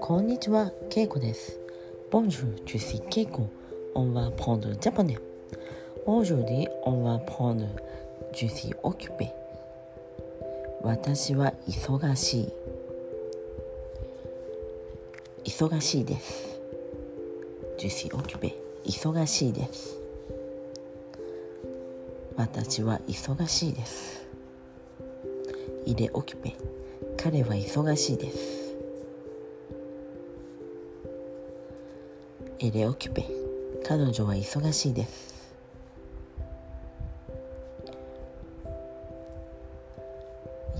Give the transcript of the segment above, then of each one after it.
こんにちは、ケイコです。Bonjour, je suis Keiko. On va prendre japonais. Aujourd'hui, on va prendre je suis occupé. 私は忙しい。忙しいです。je suis occupé. 忙しいです。私は忙しいです。Il est occupé. 彼は忙しいです。エレオキペ彼女は忙しいです。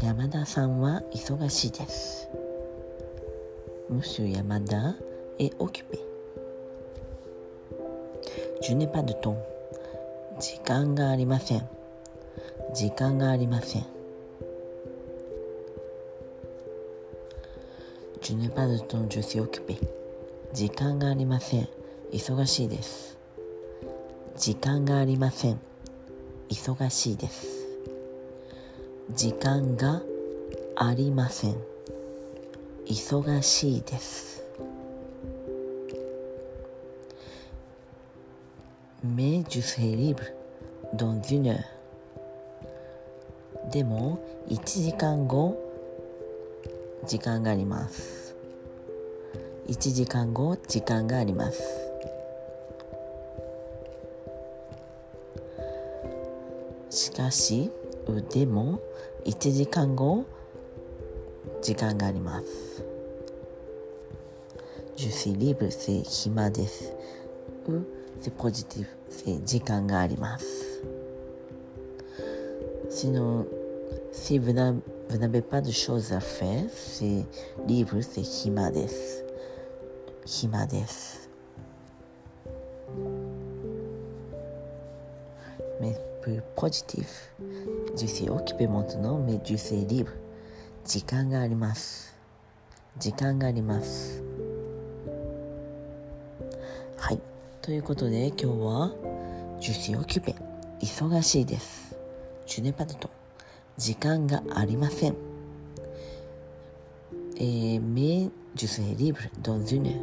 山田さんは忙しいです。ムシュ山田エオキュペジュネパドトン。時間がありません。時間がありません。ジュネパドトンジュシオキュペ時間がありません。忙しいです。時間がありません。忙しいです。時間がありません。忙しいです。メジュセリブ。ドンジュネでも1時間後時間があります1時間後時間がありますしかしでも1時間後時間があります Je suis libre, c'est 暇です。う、c'est positif, c'est 時間があります。Sinon, si vous n'avez pas de choses à faire, c'est libre, c'est 暇です。暇です。Mais plus positif, je suis occupé maintenant, mais je suis libre. 時間があります。時間があります。はい。ということで今日は、je suis occupé。忙しいです。je n'ai pas de temps。時間がありません。えー、ジュスエリブル、ドンジュニ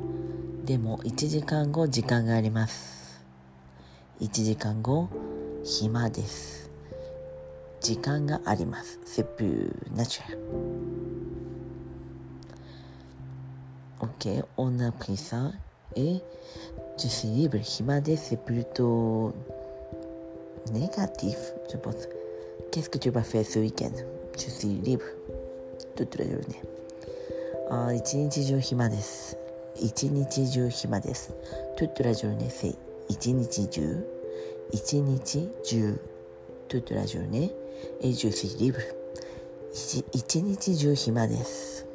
でも、1時間後、時間があります。1時間後、暇です。時間があります。セプーナチュラル。OK、オーナプリンさん。えジュスエリブル、暇です。セプルト、ネガティブ、ジュボス。Qu'est-ce que tu vas faire ce week-end? Je suis libre. toute la journée. あー一日中暇です。一日中暇です。toute la journée, c'est 一日中。一日中。toute la journée. et je suis libre. 一日中暇です。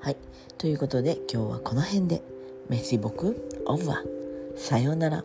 はい。ということで今日はこの辺で。メシボクオブはさようなら。